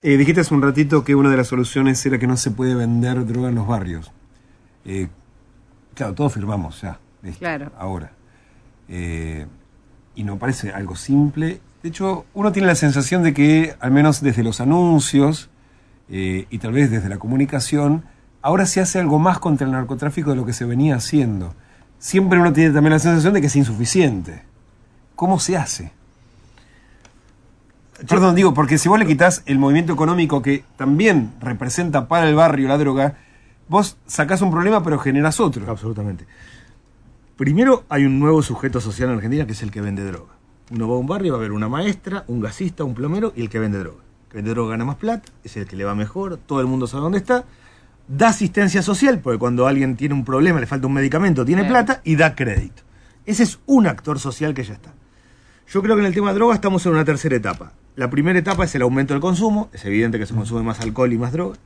Eh, dijiste hace un ratito que una de las soluciones era que no se puede vender droga en los barrios. Eh, claro, todos firmamos ya. Claro. Ahora. Eh, y no parece algo simple. De hecho, uno tiene la sensación de que, al menos desde los anuncios eh, y tal vez desde la comunicación, ahora se hace algo más contra el narcotráfico de lo que se venía haciendo. Siempre uno tiene también la sensación de que es insuficiente. ¿Cómo se hace? Perdón, digo, porque si vos le quitas el movimiento económico que también representa para el barrio la droga, vos sacás un problema pero generás otro. Absolutamente. Primero hay un nuevo sujeto social en Argentina que es el que vende droga. Uno va a un barrio, va a haber una maestra, un gasista, un plomero y el que vende droga. El que vende droga gana más plata, es el que le va mejor, todo el mundo sabe dónde está. Da asistencia social, porque cuando alguien tiene un problema, le falta un medicamento, tiene plata y da crédito. Ese es un actor social que ya está. Yo creo que en el tema de droga estamos en una tercera etapa. La primera etapa es el aumento del consumo, es evidente que se consume más alcohol y más droga.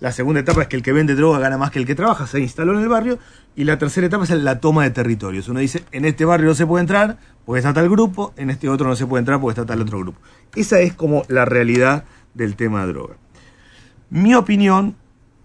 La segunda etapa es que el que vende droga gana más que el que trabaja, se instaló en el barrio. Y la tercera etapa es la toma de territorios. Uno dice, en este barrio no se puede entrar porque está tal grupo, en este otro no se puede entrar porque está tal otro grupo. Esa es como la realidad del tema de droga. Mi opinión,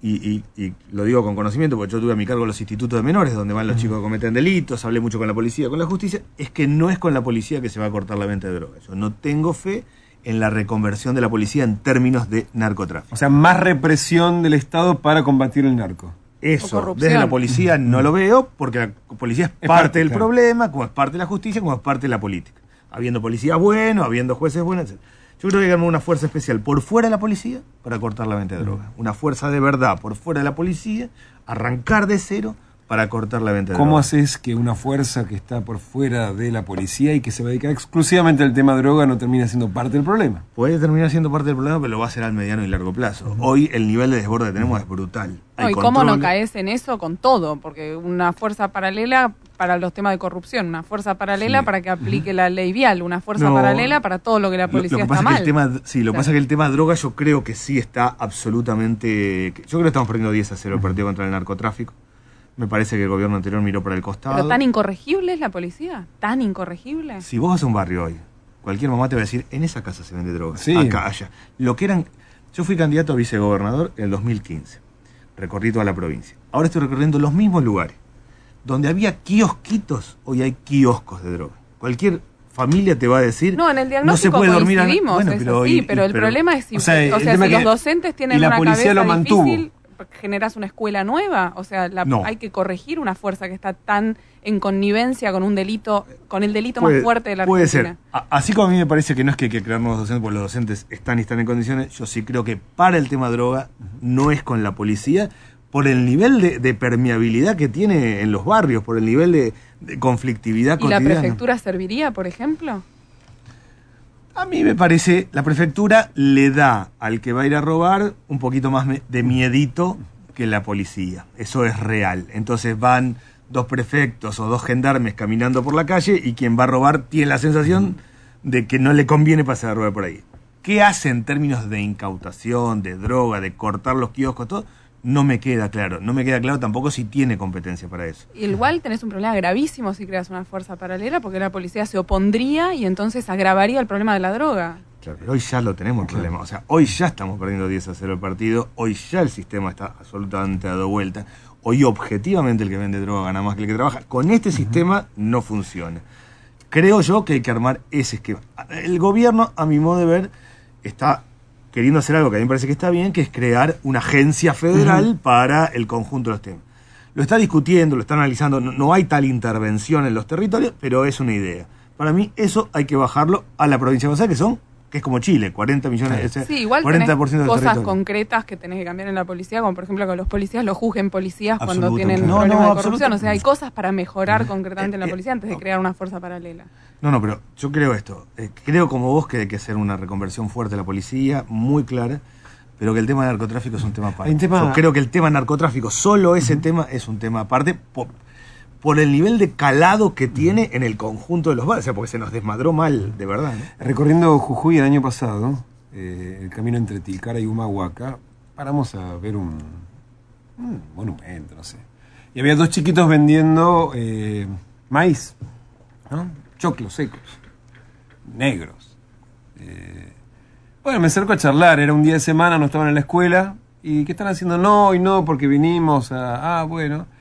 y, y- y lo digo con conocimiento porque yo tuve a mi cargo los institutos de menores, donde van los chicos que cometen delitos, hablé mucho con la policía, con la justicia, es que no es con la policía que se va a cortar la venta de droga. Yo no tengo fe en la reconversión de la policía en términos de narcotráfico. O sea, más represión del Estado para combatir el narco. Eso, desde la policía no lo veo, porque la policía es, Es parte, parte, del claro. problema, como es parte de la justicia, como es parte de la política. Habiendo policías buenos, habiendo jueces buenos, etc. Yo creo que hay una fuerza especial por fuera de la policía para cortar la venta de droga. Una fuerza de verdad por fuera de la policía, arrancar de cero para cortar la venta de ¿Cómo droga. haces que una fuerza que está por fuera de la policía y que se va a dedicar exclusivamente al tema droga no termine siendo parte del problema? Puede terminar siendo parte del problema, pero lo va a hacer al mediano y largo plazo. Hoy el nivel de desborde que tenemos es brutal. Hay ¿Y cómo no caes en eso con todo? Porque una fuerza paralela para los temas de corrupción, una fuerza paralela Sí. para que aplique la ley vial, una fuerza No. paralela para todo lo que la Lo- policía lo, que está pasa mal. es que el tema, sí, lo que pasa es que el tema droga yo creo que sí está absolutamente. Yo creo que estamos perdiendo 10 a 0 el partido contra el narcotráfico. Me parece que el gobierno anterior miró para el costado. Pero tan incorregible es la policía, tan incorregible. Si vos vas a un barrio hoy, cualquier mamá te va a decir, en esa casa se vende droga, Sí. acá, allá. Lo que eran. Yo fui candidato a vicegobernador en el 2015. Recorrí toda la provincia. Ahora estoy recorriendo los mismos lugares. Donde había kiosquitos, hoy hay kioscos de droga. Cualquier familia te va a decir. No, en el no se diagnóstico puede dormir a- Bueno, pero, y- pero el pero- problema es si, o o sea, sea, el si los docentes tienen y la una policía cabeza lo mantuvo. difícil, generas una escuela nueva, o sea, la- No. hay que corregir una fuerza que está tan en connivencia con un delito, con el delito Puede- más fuerte de la Puede Argentina. ser. A- Así como a mí me parece que no es que hay que crear nuevos docentes, porque los docentes están y están en condiciones, yo sí creo que para el tema droga no es con la policía, por el nivel de, de permeabilidad que tiene en los barrios, por el nivel de, de conflictividad ¿Y la cotidiana. prefectura serviría, por ejemplo? A mí me parece, la prefectura le da al que va a ir a robar un poquito más de miedito que la policía. Eso es real. Entonces van dos prefectos o dos gendarmes caminando por la calle y quien va a robar tiene la sensación de que no le conviene pasar a robar por ahí. ¿Qué hace en términos de incautación, de droga, de cortar los kioscos, todo? No me queda claro. No me queda claro tampoco si tiene competencia para eso. Igual tenés un problema gravísimo si creas una fuerza paralela, porque la policía se opondría y entonces agravaría el problema de la droga. Claro, pero hoy ya lo tenemos el problema. O sea, hoy ya estamos perdiendo 10 a 0 el partido. Hoy ya el sistema está absolutamente dado vuelta. Hoy objetivamente el que vende droga gana más que el que trabaja. Con este sistema no funciona. Creo yo que hay que armar ese esquema. El gobierno, a mi modo de ver, está queriendo hacer algo que a mí me parece que está bien, que es crear una agencia federal para el conjunto de los temas. Lo está discutiendo, lo está analizando, no, no hay tal intervención en los territorios, pero es una idea. Para mí eso hay que bajarlo a la provincia de Buenos Aires, que son, que es como Chile, 40 millones, sea, Sí, igual 40% tenés del cosas territorio. concretas que tenés que cambiar en la policía, como por ejemplo que los policías los juzguen policías cuando tienen No, problemas no, de corrupción. O sea, hay cosas para mejorar concretamente en la Eh, eh, policía antes de no. crear una fuerza paralela. No, no, pero yo creo esto. Eh, creo como vos que hay que hacer una reconversión fuerte de la policía, muy clara, pero que el tema del narcotráfico es un tema aparte. Tema- Yo creo que el tema narcotráfico, solo ese tema es un tema aparte por, por el nivel de calado que tiene en el conjunto de los sea, porque se nos desmadró mal, de verdad. ¿no? Recorriendo Jujuy el año pasado, eh, el camino entre Tilcara y Humahuaca, paramos a ver un, un monumento, no sé. Y había dos chiquitos vendiendo eh, maíz, ¿no? choclos secos, negros. Eh, Bueno, me acerco a charlar, era un día de semana, no estaban en la escuela. ¿Y qué están haciendo? No, y no, porque vinimos a... Ah, bueno.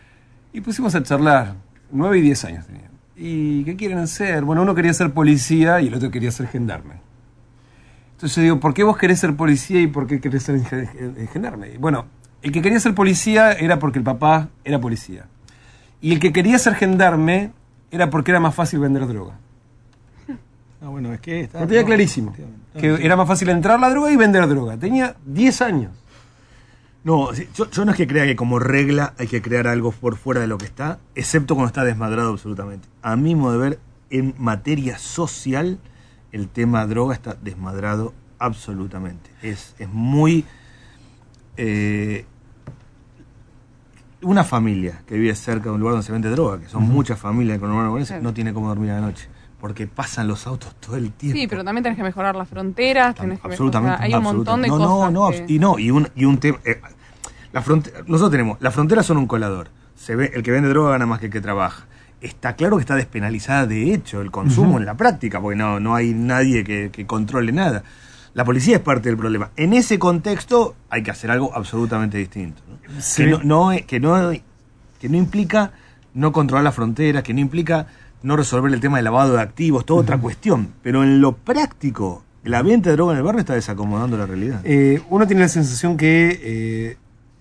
Y pusimos a charlar. Nueve y diez años tenían. ¿Y qué quieren ser? Bueno, uno quería ser policía y el otro quería ser gendarme. Entonces yo digo, ¿por qué vos querés ser policía y por qué querés ser gen- gen- gendarme? Y Bueno, el que quería ser policía era porque el papá era policía. Y el que quería ser gendarme era porque era más fácil vender droga. Ah, bueno, es que está. Lo tenía clarísimo. Que era más fácil entrar la droga y vender droga. Tenía 10 años. No, yo, yo no es que crea que como regla hay que crear algo por fuera de lo que está, excepto cuando está desmadrado absolutamente. A mi modo de ver, en materia social, el tema droga está desmadrado absolutamente. Es, es muy... eh, una familia que vive cerca de un lugar donde se vende droga, que son muchas familias con urbano Claro. no tiene cómo dormir a la noche. Porque pasan los autos todo el tiempo. Sí, pero también tenés que mejorar las fronteras, tenés que Absolutamente. mejorar, hay un montón de cosas. No, no, no, que- y no, y un, y un tema. eh, la nosotros tenemos, las fronteras son un colador. Se ve, el que vende droga gana más que el que trabaja. Está claro que está despenalizada de hecho el consumo en la práctica, porque no, no hay nadie que, que controle nada. La policía es parte del problema. En ese contexto hay que hacer algo absolutamente distinto. ¿no? Sí. Que, no, no, que, no, que no implica no controlar las fronteras, que no implica no resolver el tema del lavado de activos, toda otra cuestión. Pero en lo práctico, la venta de droga en el barrio está desacomodando la realidad. Eh, uno tiene la sensación que eh,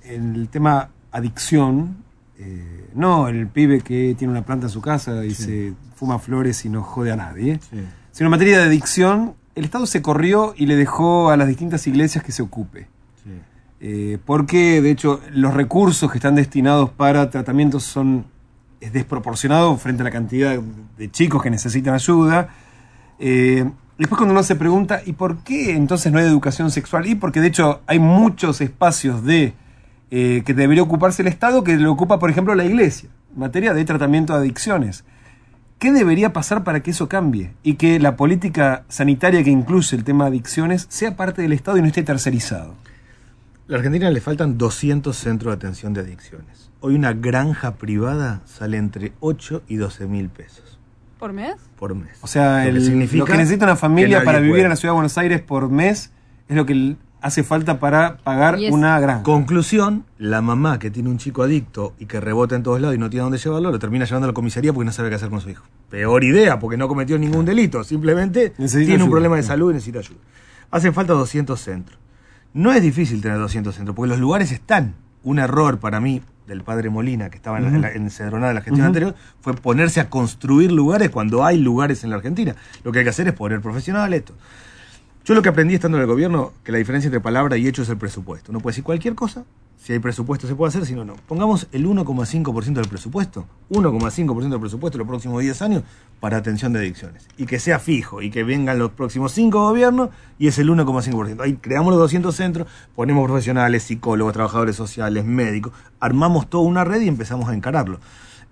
el tema adicción, eh, no el pibe que tiene una planta en su casa y se fuma flores y no jode a nadie, Sí. sino en materia de adicción, el Estado se corrió y le dejó a las distintas iglesias que se ocupe. Sí. Eh, porque, de hecho, los recursos que están destinados para tratamientos son es desproporcionado frente a la cantidad de chicos que necesitan ayuda. Eh, después cuando uno se pregunta, ¿y por qué entonces no hay educación sexual? Y porque de hecho hay muchos espacios de eh, que debería ocuparse el Estado que lo ocupa, por ejemplo, la Iglesia, en materia de tratamiento de adicciones. ¿Qué debería pasar para que eso cambie? Y que la política sanitaria que incluye el tema de adicciones sea parte del Estado y no esté tercerizado. A la Argentina le faltan 200 centros de atención de adicciones. Hoy una granja privada sale entre 8 y 12 mil pesos ¿Por mes? por mes. O sea, Lo que el- significa lo que necesita una familia para vivir puede. en la ciudad de Buenos Aires por mes es lo que hace falta para pagar una granja. Conclusión, la mamá que tiene un chico adicto y que rebota en todos lados y no tiene dónde llevarlo, lo termina llevando a la comisaría porque no sabe qué hacer con su hijo. Peor idea, porque no cometió ningún delito, simplemente Necesita tiene un problema de salud y necesita ayuda. Hacen falta 200 centros. No es difícil tener 200 centros, porque los lugares están. Un error para mí del padre Molina, que estaba en, la, en la- en Cedronada de la gestión anterior, fue ponerse a construir lugares cuando hay lugares en la Argentina. Lo que hay que hacer es poner profesionales, esto. Yo lo que aprendí estando en el gobierno, que la diferencia entre palabra y hecho es el presupuesto. Uno puede decir cualquier cosa, si hay presupuesto se puede hacer, si no, no. Pongamos el 1,5% del presupuesto, 1,5% del presupuesto los próximos 10 años para atención de adicciones. Y que sea fijo, y que vengan los próximos 5 gobiernos, y es el 1,5%. Ahí creamos los 200 centros, ponemos profesionales, psicólogos, trabajadores sociales, médicos, armamos toda una red y empezamos a encararlo.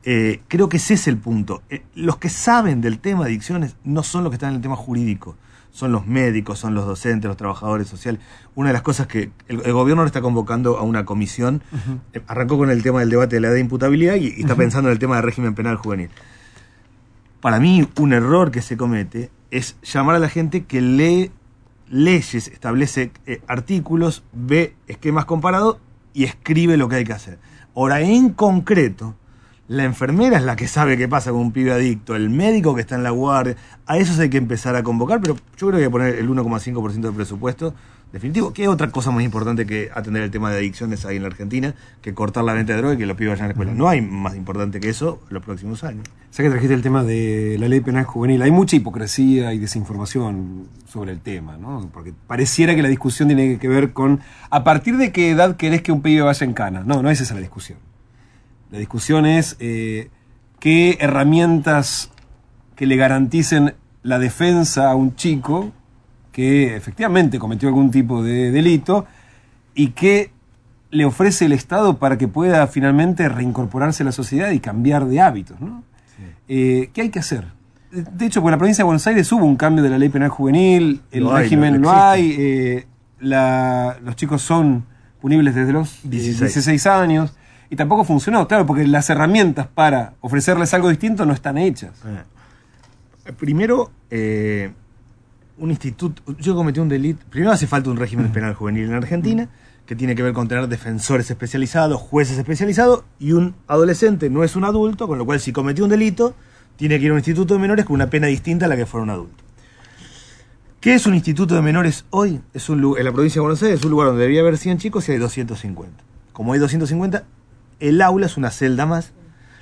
Eh, creo que ese es el punto. Eh, los que saben del tema de adicciones no son los que están en el tema jurídico, son los médicos, son los docentes, los trabajadores sociales. Una de las cosas que el, el gobierno ahora está convocando a una comisión, eh, arrancó con el tema del debate de la edad de imputabilidad y, y está pensando en el tema del régimen penal juvenil. Para mí, un error que se comete es llamar a la gente que lee leyes, establece eh, artículos, ve esquemas comparados y escribe lo que hay que hacer. Ahora, en concreto, la enfermera es la que sabe qué pasa con un pibe adicto, el médico que está en la guardia, a esos hay que empezar a convocar, pero yo creo que poner el 1,5% del presupuesto definitivo. ¿Qué otra cosa más importante que atender el tema de adicciones ahí en la Argentina que cortar la venta de droga y que los pibes vayan a la escuela? No hay más importante que eso en los próximos años. Ya que trajiste el tema de la ley penal juvenil, hay mucha hipocresía y desinformación sobre el tema, ¿no? Porque pareciera que la discusión tiene que ver con a partir de qué edad querés que un pibe vaya en cana. No, no es esa la discusión. La discusión es eh, qué herramientas que le garanticen la defensa a un chico que efectivamente cometió algún tipo de delito y qué le ofrece el Estado para que pueda finalmente reincorporarse a la sociedad y cambiar de hábitos, ¿no? Eh, ¿Qué hay que hacer? De hecho, por la provincia de Buenos Aires hubo un cambio de la ley penal juvenil, el hay, régimen lo lo hay, eh, la- los chicos son punibles desde los eh, 16. 16 años y tampoco funcionó, claro, porque las herramientas para ofrecerles algo distinto no están hechas. Eh, Primero, eh, un instituto, yo cometí un delito, primero hace falta un régimen penal juvenil en Argentina, que tiene que ver con tener defensores especializados, jueces especializados, y un adolescente no es un adulto, con lo cual si cometió un delito, tiene que ir a un instituto de menores con una pena distinta a la que fuera un adulto. ¿Qué es un instituto de menores hoy? Es un, en la provincia de Buenos Aires es un lugar donde debería haber 100 chicos y hay 250. Como hay 250, el aula es una celda más.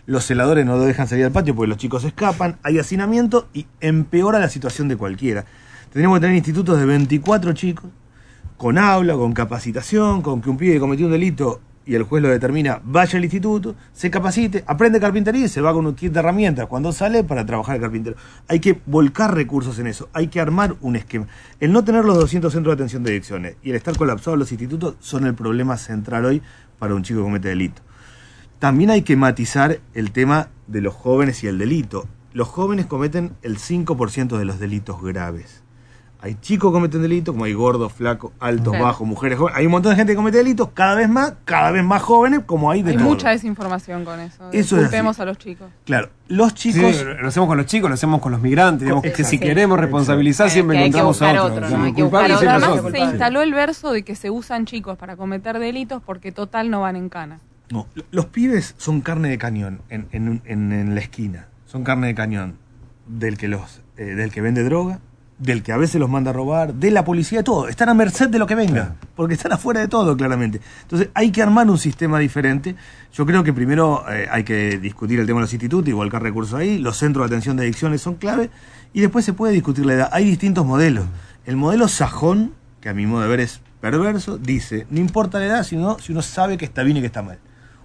Los celadores no lo dejan salir al patio porque los chicos escapan, hay hacinamiento y empeora la situación de cualquiera. Tendríamos que tener institutos de 24 chicos, con aula, con capacitación, con que un pibe cometió un delito y el juez lo determina, vaya al instituto, se capacite, aprende carpintería y se va con un kit de herramientas cuando sale para trabajar el carpintero. Hay que volcar recursos en eso, hay que armar un esquema. El no tener los 200 centros de atención de adicciones y el estar colapsados los institutos son el problema central hoy para un chico que comete delito. También hay que matizar el tema de los jóvenes y el delito. Los jóvenes cometen el 5% de los delitos graves. Hay chicos que cometen delitos, como hay gordos, flacos, altos, Claro. bajos, mujeres jóvenes. Hay un montón de gente que comete delitos, cada vez más, cada vez más jóvenes, como hay de Hay todo. mucha desinformación con eso. Eso es Culpemos a los chicos. Claro, los Sí, chicos... lo hacemos con los chicos, lo hacemos con los migrantes. Digamos que si queremos responsabilizar, Exacto. siempre Que hay que encontramos a otro. ¿no? Hay que buscar otro. además se instaló el verso de que se usan chicos para cometer delitos porque total no van en cana. No, los pibes son carne de cañón en, en- en- en la esquina. Son carne de cañón del que los eh, del que vende droga, del que a veces los manda a robar, de la policía, de todo. Están a merced de lo que venga, Claro. porque están afuera de todo, claramente. Entonces hay que armar un sistema diferente. Yo creo que primero eh, hay que discutir el tema de los institutos y volcar recursos ahí. Los centros de atención de adicciones son clave. Y después se puede discutir la edad. Hay distintos modelos. El modelo sajón, que a mi modo de ver es perverso, dice, no importa la edad, sino si uno sabe que está bien y que está mal.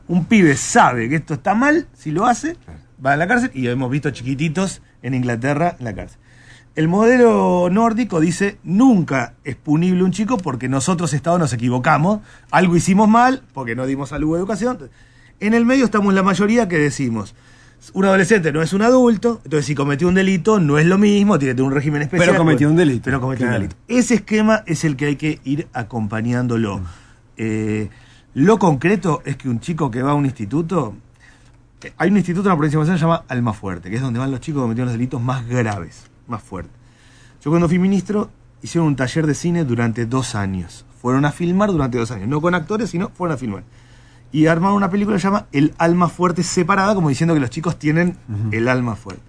Un pibe sabe que esto está mal, si lo hace, va a la cárcel y hemos visto chiquititos en Inglaterra en la cárcel. El modelo nórdico dice nunca es punible un chico porque nosotros Estado nos equivocamos, algo hicimos mal porque no dimos salud o educación. En el medio estamos la mayoría que decimos, un adolescente no es un adulto, entonces si cometió un delito no es lo mismo, tiene que tener un régimen especial. Pero cometió un delito. Pero cometió Claro. un delito. Ese esquema es el que hay que ir acompañándolo. Eh, lo concreto es que un chico que va a un instituto, eh, hay un instituto en la provincia de Buenos Aires que se llama Alma Fuerte, que es donde van los chicos que cometieron los delitos más graves, más fuertes. Yo cuando fui ministro hicieron un taller de cine durante dos años. Fueron a filmar durante dos años, no con actores, sino fueron a filmar. Y armaron una película que se llama El alma fuerte separada, como diciendo que los chicos tienen el alma fuerte.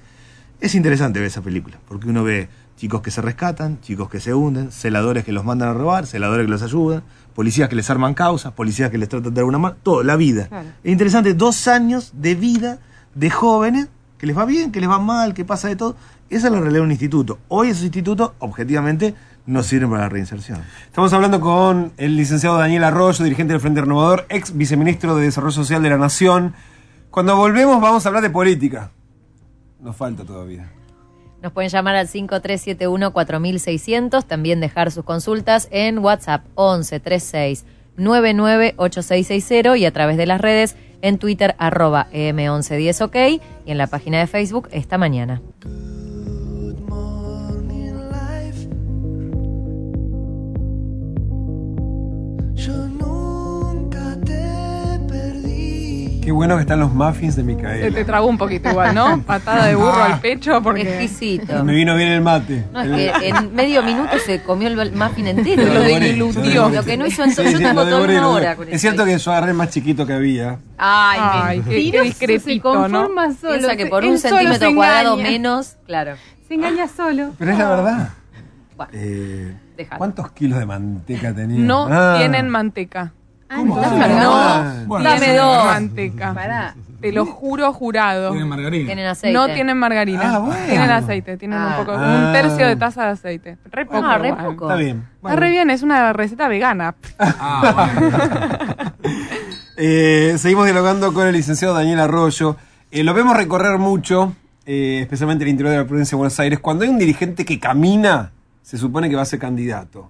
Es interesante ver esa película, porque uno ve chicos que se rescatan, chicos que se hunden, celadores que los mandan a robar, celadores que los ayudan, policías que les arman causas, policías que les tratan de dar una mano, todo, la vida. Claro. Es interesante, dos años de vida de jóvenes, que les va bien, que les va mal, que pasa de todo. Esa es la realidad de un instituto. Hoy esos institutos, objetivamente, no sirven para la reinserción. Estamos hablando con el licenciado Daniel Arroyo, dirigente del Frente Renovador, ex viceministro de Desarrollo Social de la Nación. Cuando volvemos vamos a hablar de política. Nos falta todavía. Nos pueden llamar al 5371-4600, también dejar sus consultas en WhatsApp 1136 998660 y a través de las redes en Twitter arroba M1110OK y en la página de Facebook esta mañana. Qué bueno que están los muffins de Te, te Micaela. tragó un poquito igual, ¿no? Patada de burro al pecho porque Exquisito. Me vino bien el mate. No, es que en medio minuto se comió el muffin entero. Lo dilutió. Lo que no hizo en todo. Sí, Yo tengo lo toda una lo hora con Es cierto que yo agarré el más chiquito que había. Ay, Ay, qué, qué discretito, se ¿no? conforma solo. Piensa que se- por un centímetro se cuadrado engaña. menos, claro. Se engaña solo. Pero es la verdad. Bueno, Eh. ¿Cuántos kilos de manteca tenía? No Ah. tienen manteca. ¿Cómo? ¿Estás Ah, cargado? bueno. Dame Tienen dos. manteca. Pará. Te lo juro jurado. Tiene margarina. Tienen aceite. No tienen margarina. Ah, bueno. Tienen aceite. Tienen Ah. un poco, Ah. un tercio de taza de aceite. Re poco. Ah, re igual. poco. Está bien. Está re bien, es una receta vegana. Ah, bueno. Eh, seguimos dialogando con el licenciado Daniel Arroyo. Eh, lo vemos recorrer mucho, eh, especialmente en el interior de la provincia de Buenos Aires. Cuando hay un dirigente que camina, se supone que va a ser candidato.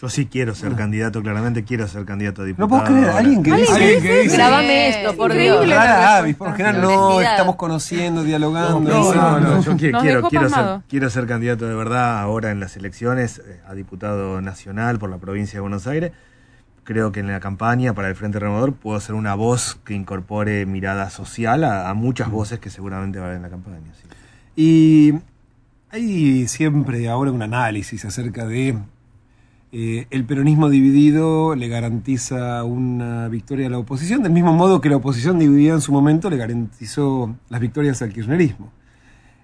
Yo sí quiero ser candidato, claramente quiero ser candidato a No diputado. puedo creer, alguien que dice... Alguien que dice. Grabame esto, por. Dios. Rara avis, por lo general no, estamos conociendo, dialogando. No, no, no, yo quiero, quiero, quiero ser, quiero ser candidato de verdad ahora en las elecciones eh, a diputado nacional por la provincia de Buenos Aires. Creo que en la campaña para el Frente Renovador puedo ser una voz que incorpore mirada social a, a muchas voces que seguramente van en la campaña. sí. Y Hay siempre ahora un análisis acerca de eh, el peronismo dividido le garantiza una victoria a la oposición, del mismo modo que la oposición dividida en su momento le garantizó las victorias al kirchnerismo.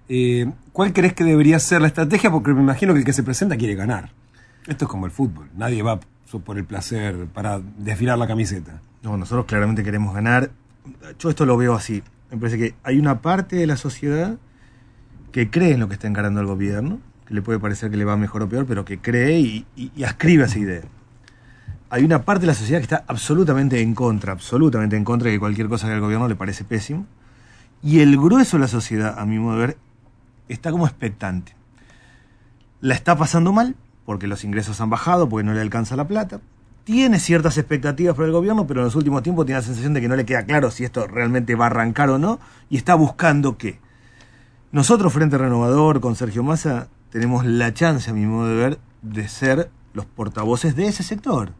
Eh, ¿Cuál crees que debería ser la estrategia? Porque me imagino que el que se presenta quiere ganar. Esto es como el fútbol. Nadie va por el placer para desfilar la camiseta. No, nosotros claramente queremos ganar. Yo esto lo veo así. Me parece que hay una parte de la sociedad que cree en lo que está encarando el gobierno, que le puede parecer que le va mejor o peor, pero que cree y, y, ascribe esa idea. Hay una parte de la sociedad que está absolutamente en contra, absolutamente en contra de que cualquier cosa que al gobierno le parece pésimo. Y el grueso de la sociedad, a mi modo de ver, está como expectante. La está pasando mal, porque los ingresos han bajado, porque no le alcanza la plata. Tiene ciertas expectativas por el gobierno, pero en los últimos tiempos tiene la sensación de que no le queda claro si esto realmente va a arrancar o no, y está buscando qué. Nosotros, Frente Renovador, con Sergio Massa, tenemos la chance, a mi modo de ver, de ser los portavoces de ese sector.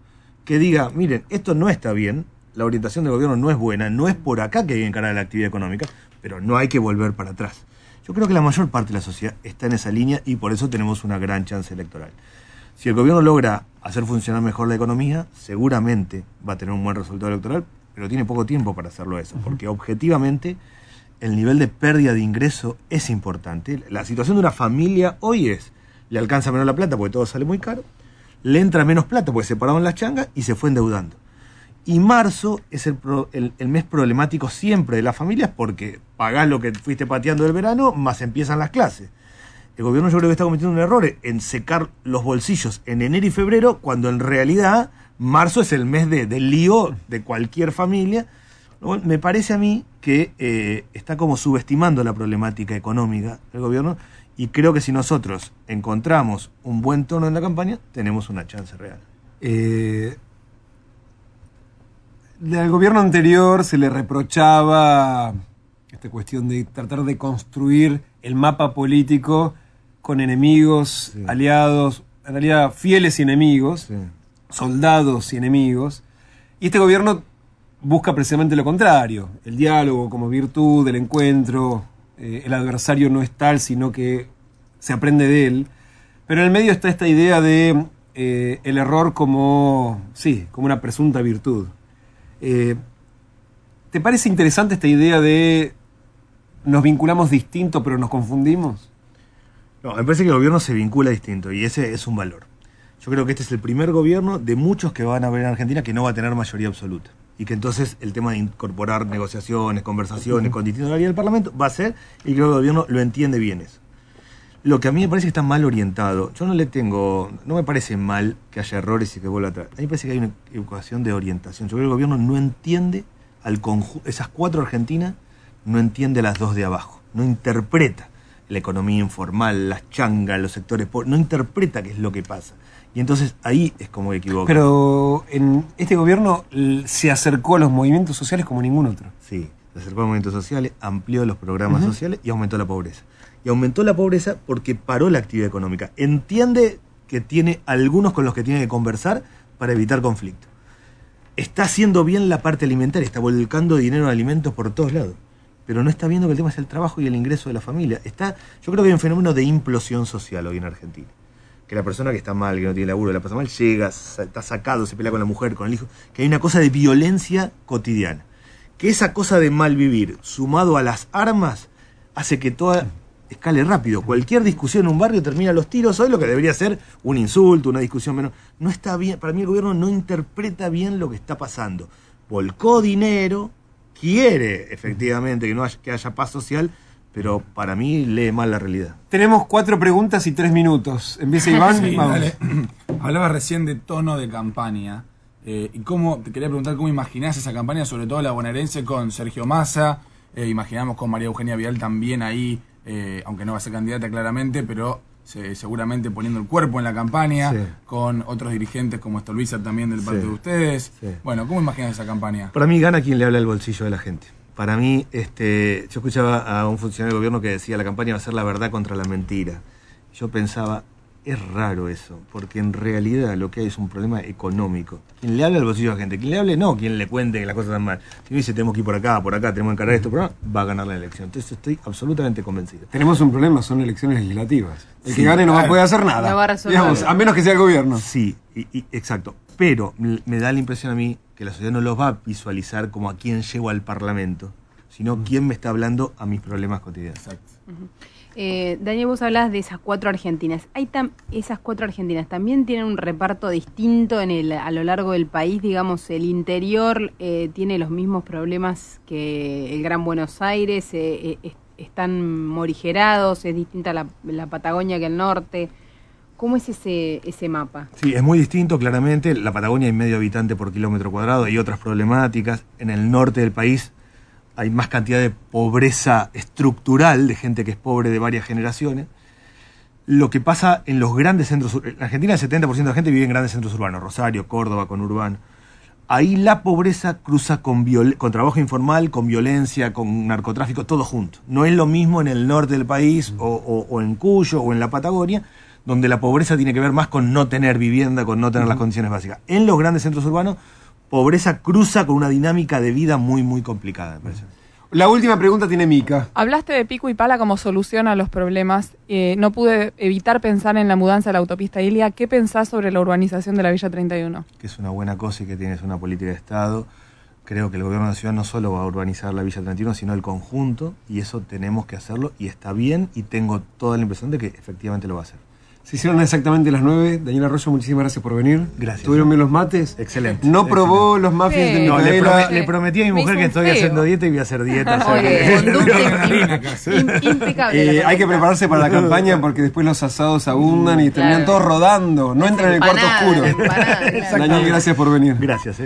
Que diga, miren, esto no está bien, la orientación del gobierno no es buena, no es por acá que hay que encarar la actividad económica, pero no hay que volver para atrás. Yo creo que la mayor parte de la sociedad está en esa línea y por eso tenemos una gran chance electoral. Si el gobierno logra hacer funcionar mejor la economía, seguramente va a tener un buen resultado electoral, pero tiene poco tiempo para hacerlo eso, porque objetivamente el nivel de pérdida de ingreso es importante. La situación de una familia hoy es, le alcanza menos la plata porque todo sale muy caro, le entra menos plata porque se pararon las changas y se fue endeudando. Y marzo es el, pro- el- mes problemático siempre de las familias porque pagás lo que fuiste pateando del verano, más empiezan las clases. El gobierno yo creo que está cometiendo un error en secar los bolsillos en enero y febrero, cuando en realidad marzo es el mes de, del lío de cualquier familia. Me parece a mí que eh, está como subestimando la problemática económica del gobierno y creo que si nosotros encontramos un buen tono en la campaña, tenemos una chance real. Eh, al gobierno anterior se le reprochaba esta cuestión de tratar de construir el mapa político con enemigos, Sí. aliados, en realidad fieles y enemigos, soldados y enemigos. Y este gobierno busca precisamente lo contrario, el diálogo como virtud, el encuentro, eh, el adversario no es tal, sino que se aprende de él. Pero en el medio está esta idea de eh, el error como, sí, como una presunta virtud. Eh, ¿Te parece interesante esta idea de nos vinculamos distinto pero nos confundimos? No, me parece que el gobierno se vincula distinto y ese es un valor. Yo creo que este es el primer gobierno de muchos que van a ver en Argentina que no va a tener mayoría absoluta. Y que entonces el tema de incorporar negociaciones, conversaciones con distintos áreas del Parlamento va a ser, y creo que el gobierno lo entiende bien eso. Lo que a mí me parece que está mal orientado, yo no le tengo, no me parece mal que haya errores y que vuelva atrás. A mí me parece que hay una equivocación de orientación. Yo creo que el gobierno no entiende al conju- esas cuatro Argentinas, no entiende las dos de abajo, no interpreta la economía informal, las changas, los sectores pobres, no interpreta qué es lo que pasa. Y entonces ahí es como que equivoca. Pero en este gobierno se acercó a los movimientos sociales como ningún otro. Sí, se acercó a movimientos sociales, amplió los programas sociales y aumentó la pobreza. Y aumentó la pobreza porque paró la actividad económica. Entiende que tiene algunos con los que tiene que conversar para evitar conflicto. Está haciendo bien la parte alimentaria, está volcando dinero en alimentos por todos lados. Pero no está viendo que el tema es el trabajo y el ingreso de la familia. Está, yo creo que hay un fenómeno de implosión social hoy en Argentina. Que la persona que está mal, que no tiene laburo, la pasa mal, llega, está sacado, se pelea con la mujer, con el hijo. Que hay una cosa de violencia cotidiana que esa cosa de mal vivir, sumado a las armas, hace que toda escale rápido. Cualquier discusión en un barrio termina los tiros. Hoy lo que debería ser un insulto, una discusión menos. No está bien. Para mí el gobierno no interpreta bien lo que está pasando. Volcó dinero, quiere efectivamente que no que haya paz social, pero para mí lee mal la realidad. Tenemos cuatro preguntas y tres minutos. Empieza Iván. Sí, Vamos. Hablabas recién de tono de campaña. eh, y cómo, te quería preguntar cómo imaginás esa campaña, sobre todo la bonaerense con Sergio Massa. eh, imaginamos con María Eugenia Vidal también ahí, eh, aunque no va a ser candidata claramente, pero se- seguramente poniendo el cuerpo en la campaña, Sí. con otros dirigentes como Stolbizer también del parte Sí. de ustedes. Sí. Bueno, ¿cómo imaginas esa campaña? Para mí gana quien le habla al bolsillo de la gente. Para mí, este, yo escuchaba a un funcionario del gobierno que decía la campaña va a ser la verdad contra la mentira. Yo pensaba, es raro eso, porque en realidad lo que hay es un problema económico. Quien le hable al bolsillo a la gente, quien le hable no, quien le cuente que las cosas están mal. Si me dice tenemos que ir por acá, por acá, tenemos que encargar esto, pero va a ganar la elección. Entonces estoy absolutamente convencido. Tenemos un problema, son elecciones legislativas. El Sí, que gane no va a poder hacer nada. No va a resolver. Digamos, a menos que sea el gobierno. Sí, y- y- exacto. Pero me da la impresión a mí que la sociedad no los va a visualizar como a quién llego al Parlamento, sino quién me está hablando a mis problemas cotidianos. Exacto. Eh, Daniel, vos hablas de esas cuatro argentinas. Hay tam- esas cuatro argentinas también tienen un reparto distinto en el, a lo largo del país. Digamos, el interior eh, tiene los mismos problemas que el Gran Buenos Aires. eh, eh, es- están morigerados, es distinta la, la Patagonia que el norte. ¿Cómo es ese, ese mapa? Sí, es muy distinto, claramente. La Patagonia hay medio habitante por kilómetro cuadrado, hay otras problemáticas. En el norte del país hay más cantidad de pobreza estructural, de gente que es pobre de varias generaciones. Lo que pasa en los grandes centros En Argentina el 70% de la gente vive en grandes centros urbanos, Rosario, Córdoba, con Urbano. Ahí la pobreza cruza con, con trabajo informal, con violencia, con narcotráfico, todo junto. No es lo mismo en el norte del país o en Cuyo o en la Patagonia, donde la pobreza tiene que ver más con no tener vivienda, con no tener las condiciones básicas. En los grandes centros urbanos, pobreza cruza con una dinámica de vida muy, muy complicada, me parece. La última pregunta tiene Mica. Hablaste de pico y pala como solución a los problemas. Eh, no pude evitar pensar en la mudanza de la autopista Ilia. ¿Qué pensás sobre la urbanización de la Villa 31? que es una buena cosa y que tienes una política de Estado. Creo que el gobierno de la ciudad no solo va a urbanizar la Villa 31, sino el conjunto, y eso tenemos que hacerlo, y está bien, y tengo toda la impresión de que efectivamente lo va a hacer. Se hicieron exactamente las nueve. Daniel Arroyo, muchísimas gracias por venir. Gracias. ¿Tuvieron bien los mates? Excelente. ¿No probó Excelente. los muffins Sí. de No, le, prometí a mi mujer que estoy feo. haciendo dieta y voy a hacer dieta. impecable. Eh, hay que prepararse para la campaña porque después los asados abundan y terminan Claro. todos rodando. No entran en el cuarto oscuro. Daniel, gracias por venir. Gracias. eh.